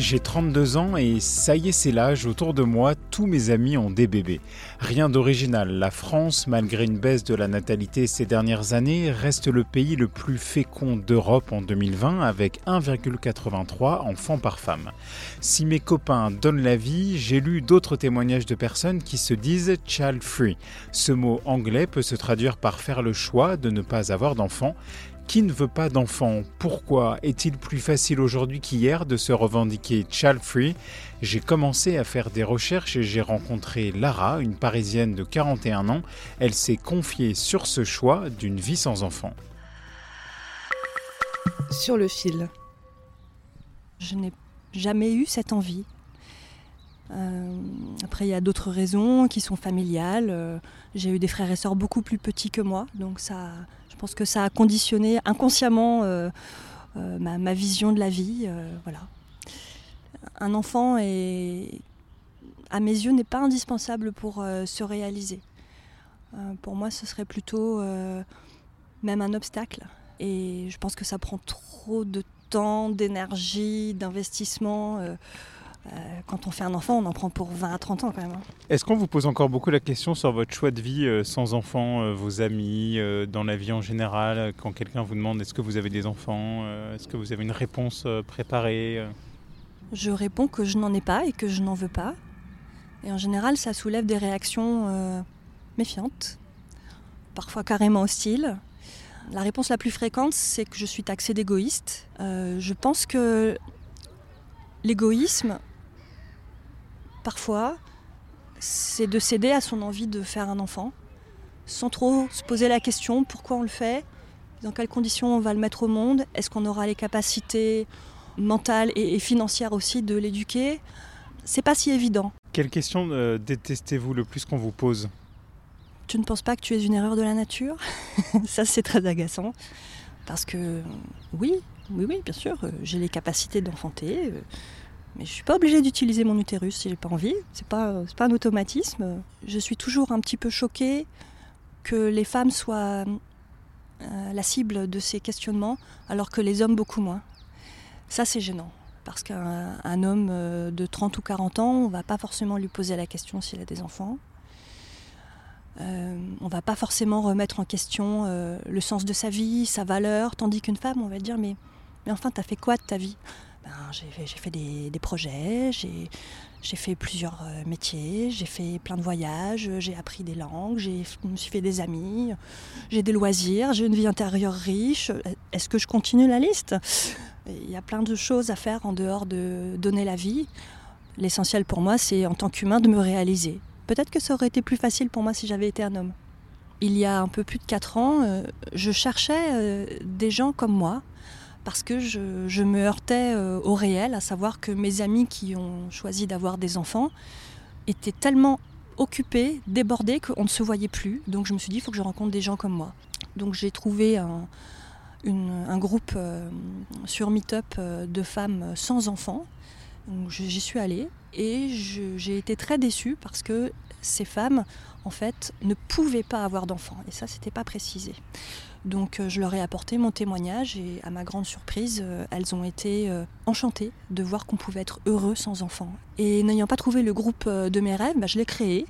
J'ai 32 ans et ça y est, c'est l'âge. Autour de moi, tous mes amis ont des bébés. Rien d'original. La France, malgré une baisse de la natalité ces dernières années, reste le pays le plus fécond d'Europe en 2020 avec 1,83 enfants par femme. Si mes copains donnent la vie, j'ai lu d'autres témoignages de personnes qui se disent child free. Ce mot anglais peut se traduire par faire le choix de ne pas avoir d'enfants. Qui ne veut pas d'enfants? Pourquoi est-il plus facile aujourd'hui qu'hier de se revendiquer child free J'ai commencé à faire des recherches et j'ai rencontré Lara, une Parisienne de 41 ans. Elle s'est confiée sur ce choix d'une vie sans enfants. sur le fil. Je n'ai jamais eu cette envie. Euh, après, il y a d'autres raisons qui sont familiales. Euh, J'ai eu des frères et sœurs beaucoup plus petits que moi, donc ça, pense que ça a conditionné inconsciemment euh, euh, ma, ma vision de la vie. euh, voilà. Un enfant est, à mes yeux, n'est pas indispensable pour se réaliser. Pour moi, ce serait plutôt même un obstacle. Et je pense que ça prend trop de temps, d'énergie, d'investissement. Euh, quand on fait un enfant, on en prend pour 20 à 30 ans quand même. hein. Est-ce qu'on vous pose encore beaucoup la question sur votre choix de vie euh, sans enfants, euh, vos amis, dans la vie en général Quand quelqu'un vous demande est-ce que vous avez des enfants, est-ce que vous avez une réponse préparée Je réponds que je n'en ai pas et que je n'en veux pas. Et en général, ça soulève des réactions méfiantes, parfois carrément hostiles. La réponse la plus fréquente, c'est que je suis taxée d'égoïste. Je pense que l'égoïsme, parfois, c'est de céder à son envie de faire un enfant, sans trop se poser la question pourquoi on le fait, dans quelles conditions on va le mettre au monde, est-ce qu'on aura les capacités mentales et, financières aussi de l'éduquer. C'est pas si évident. Quelle question euh, détestez-vous le plus qu'on vous pose? Tu ne penses pas que tu es une erreur de la nature? Ça, c'est très agaçant. Parce que, oui, oui, oui, bien sûr, euh, j'ai les capacités d'enfanter, euh, mais je suis pas obligée d'utiliser mon utérus si j'ai pas envie. C'est pas, pas un automatisme. Je suis toujours un petit peu choquée que les femmes soient euh, la cible de ces questionnements, alors que les hommes beaucoup moins. Ça, c'est gênant. Parce qu'un un homme euh, de 30 ou 40 ans, on va pas forcément lui poser la question s'il a des enfants. Euh, on va pas forcément remettre en question euh, le sens de sa vie, sa valeur, tandis qu'une femme, on va dire mais, mais enfin, t'as fait quoi de ta vie? J'ai fait, j'ai fait des, projets, j'ai fait plusieurs euh, métiers, j'ai fait plein de voyages, j'ai appris des langues, j'ai- je me suis fait des amis, j'ai des loisirs, j'ai une vie intérieure riche. Est-ce que je continue la liste? Il y a plein de choses à faire en dehors de donner la vie. L'essentiel pour moi, c'est en tant qu'humain de me réaliser. Peut-être que ça aurait été plus facile pour moi si j'avais été un homme. Il y a un peu plus de 4 ans, euh, je cherchais euh, des gens comme moi parce que je, me heurtais euh, au réel, à savoir que mes amis qui ont choisi d'avoir des enfants étaient tellement occupés, débordés qu'on ne se voyait plus. Donc je me suis dit, il faut que je rencontre des gens comme moi. Donc j'ai trouvé un, groupe euh, sur Meetup euh, de femmes sans enfants. J'y suis allée et j'ai été très déçue parce que ces femmes, en fait, ne pouvaient pas avoir d'enfants. Et ça, c'était pas précisé. Donc euh, je leur ai apporté mon témoignage et à ma grande surprise, euh, elles ont été euh, enchantées de voir qu'on pouvait être heureux sans enfants. Et n'ayant pas trouvé le groupe de mes rêves, bah, je l'ai créé.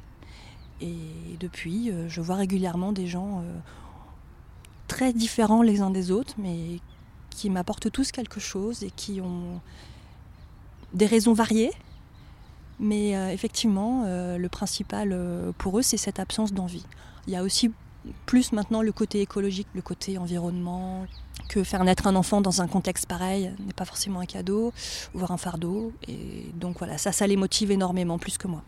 Et depuis, je vois régulièrement des gens très différents les uns des autres, mais qui m'apportent tous quelque chose et qui ont des raisons variées. Mais euh, effectivement, euh, le principal euh, pour eux, c'est cette absence d'envie. Il y a aussi plus maintenant le côté écologique, le côté environnement, que faire naître un enfant dans un contexte pareil n'est pas forcément un cadeau, voire un fardeau. Et donc voilà, ça, ça les motive énormément, plus que moi.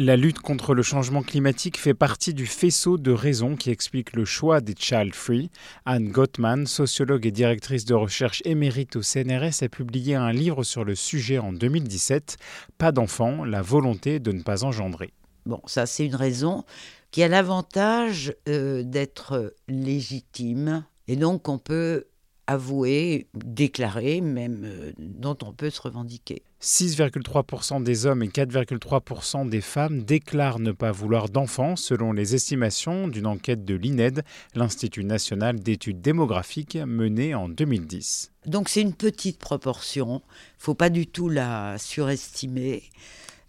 La lutte contre le changement climatique fait partie du faisceau de raisons qui explique le choix des Child Free. Anne Gottman, sociologue et directrice de recherche émérite au CNRS, a publié un livre sur le sujet en 2017, Pas d'enfants, la volonté de ne pas engendrer. Bon, ça c'est une raison qui a l'avantage euh, d'être légitime et donc on peut avouer, déclarer, même euh, dont on peut se revendiquer. 6,3% des hommes et 4,3% des femmes déclarent ne pas vouloir d'enfants, selon les estimations d'une enquête de l'INED, l'Institut national d'études démographiques, menée en 2010. Donc c'est une petite proportion, il ne faut pas du tout la surestimer,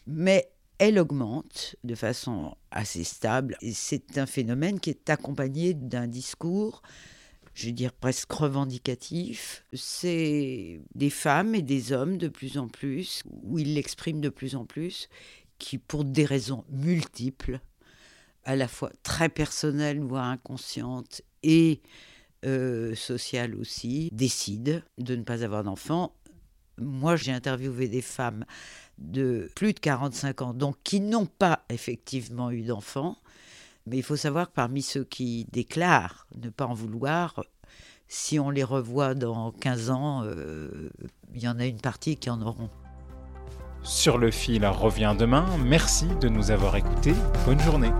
mais elle augmente de façon assez stable et c'est un phénomène qui est accompagné d'un discours je veux dire presque revendicatif. C'est des femmes et des hommes de plus en plus, où ils l'expriment de plus en plus, qui pour des raisons multiples, à la fois très personnelles, voire inconscientes, et euh, sociales aussi, décident de ne pas avoir d'enfants. Moi, j'ai interviewé des femmes de plus de 45 ans, donc qui n'ont pas effectivement eu d'enfants, mais il faut savoir que parmi ceux qui déclarent ne pas en vouloir, si on les revoit dans 15 ans, euh, il y en a une partie qui en auront. Sur le fil revient demain. Merci de nous avoir écoutés. Bonne journée.